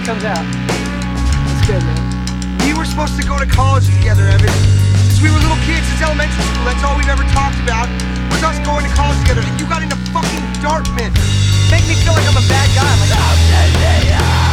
It comes out. That's good, man. We were supposed to go to college together, Evan. Since we were little kids, since elementary school, that's all we've ever talked about was us going to college together, and you got into fucking Dartmouth. Make me feel like I'm a bad guy. Like,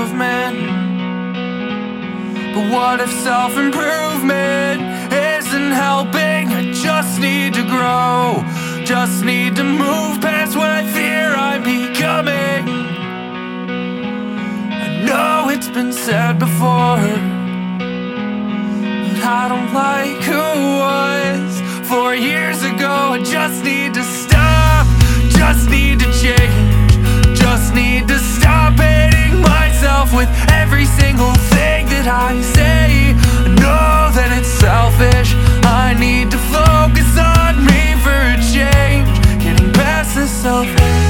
movement. But what if self improvement isn't helping? I just need to grow, just need to move past what I fear I'm becoming. I know it's been said before, but I don't like who was four years ago. I just need to stop, just need to change, just need to stop hating my myself with every single thing that I say. I know that it's selfish. I need to focus on me for a change. Getting past the selfish.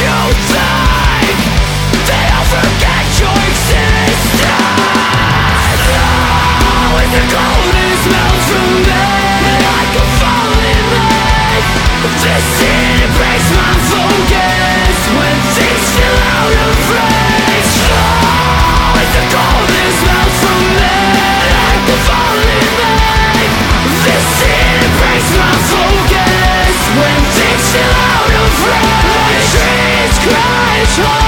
you it's hard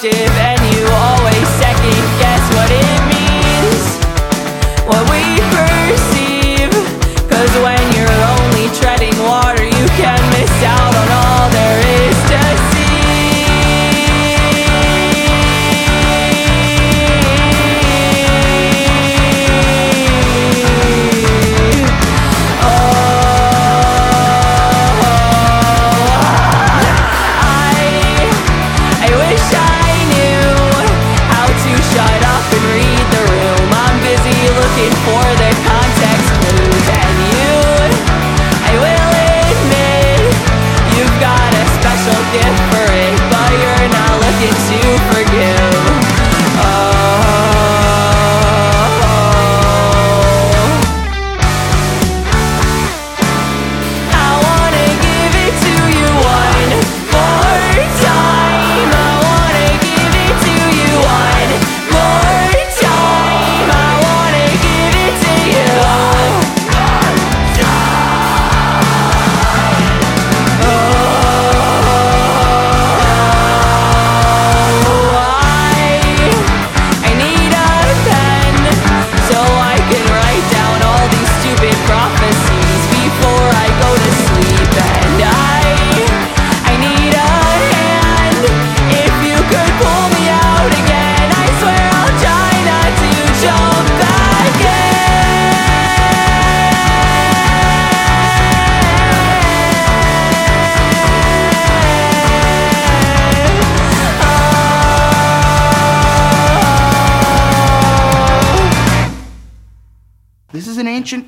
and you always second guess what it means. What we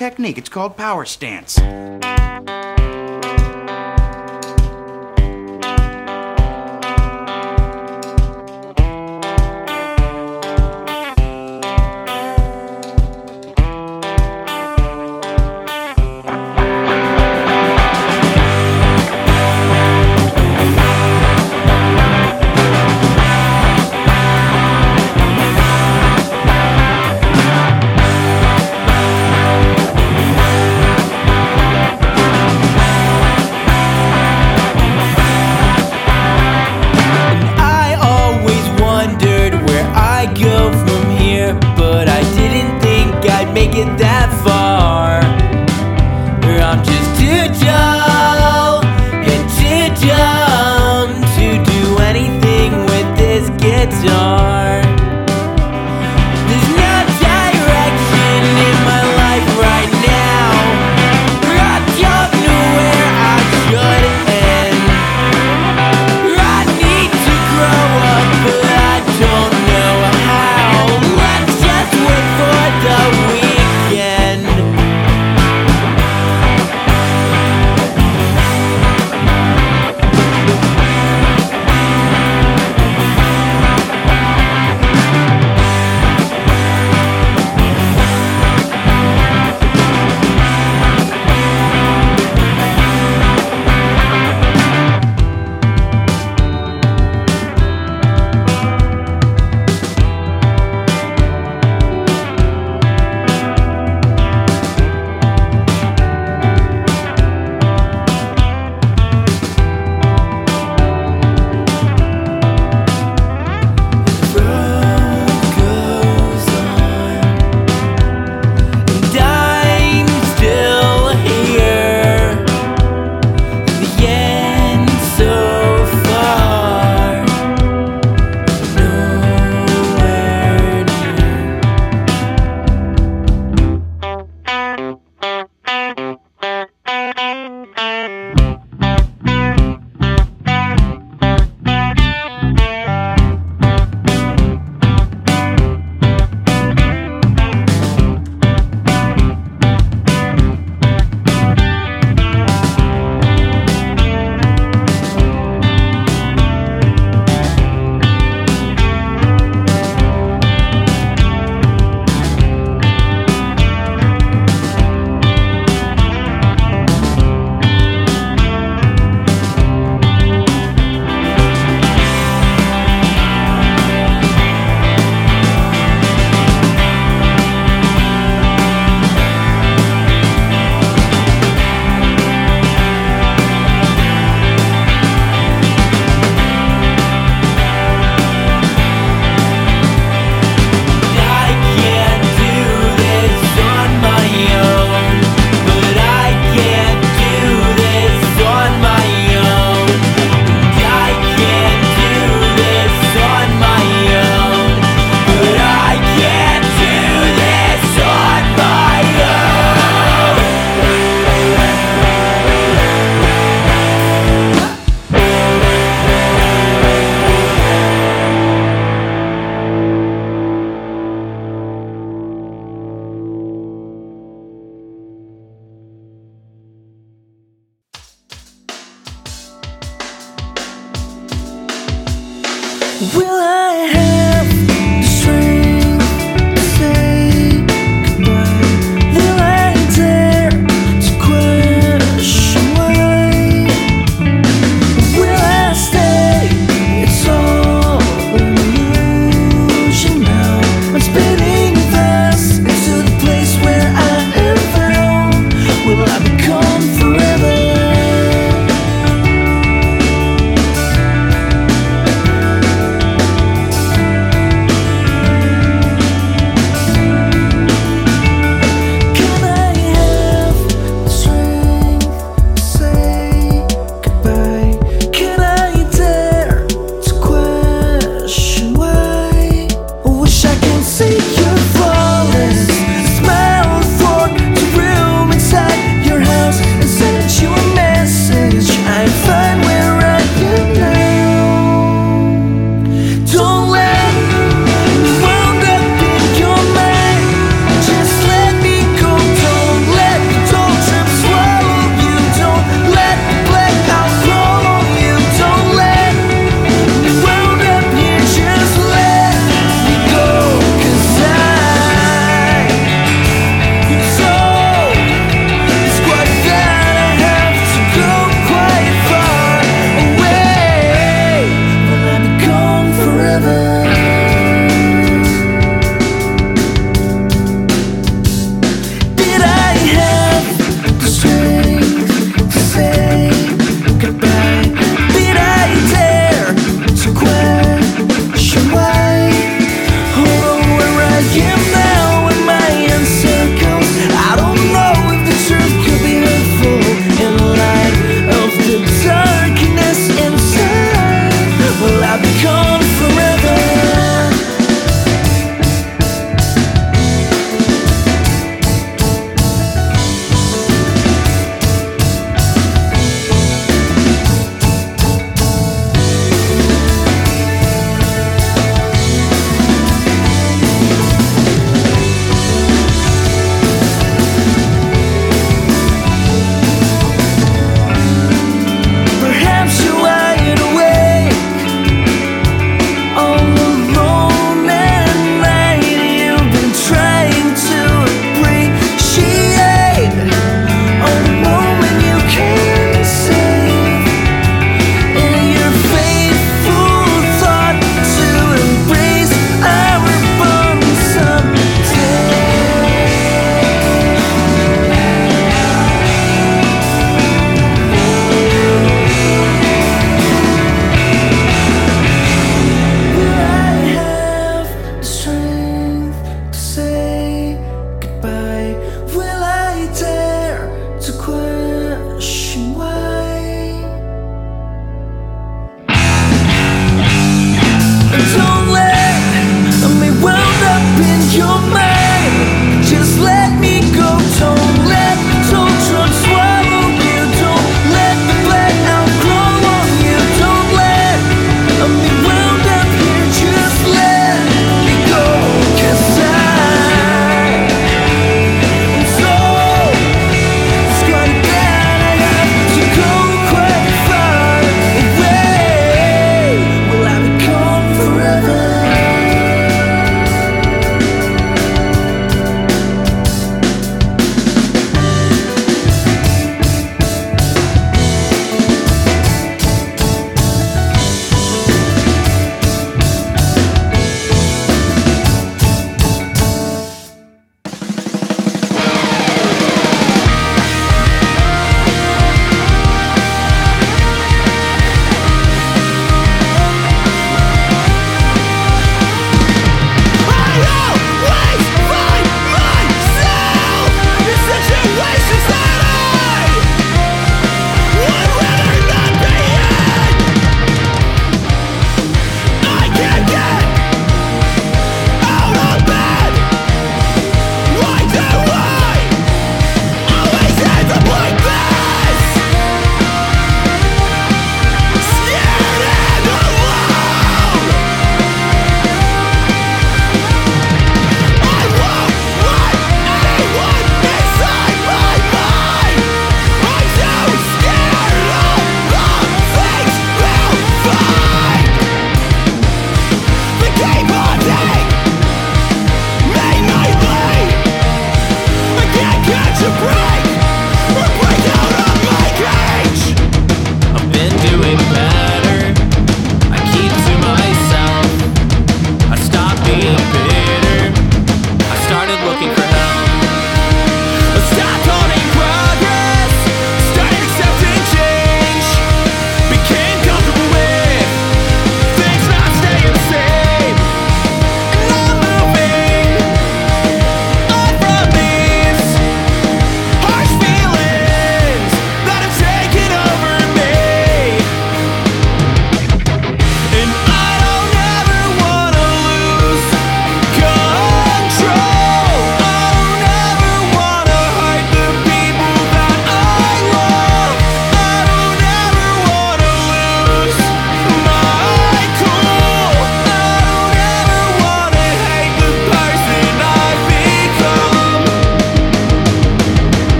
technique. It's called power stance.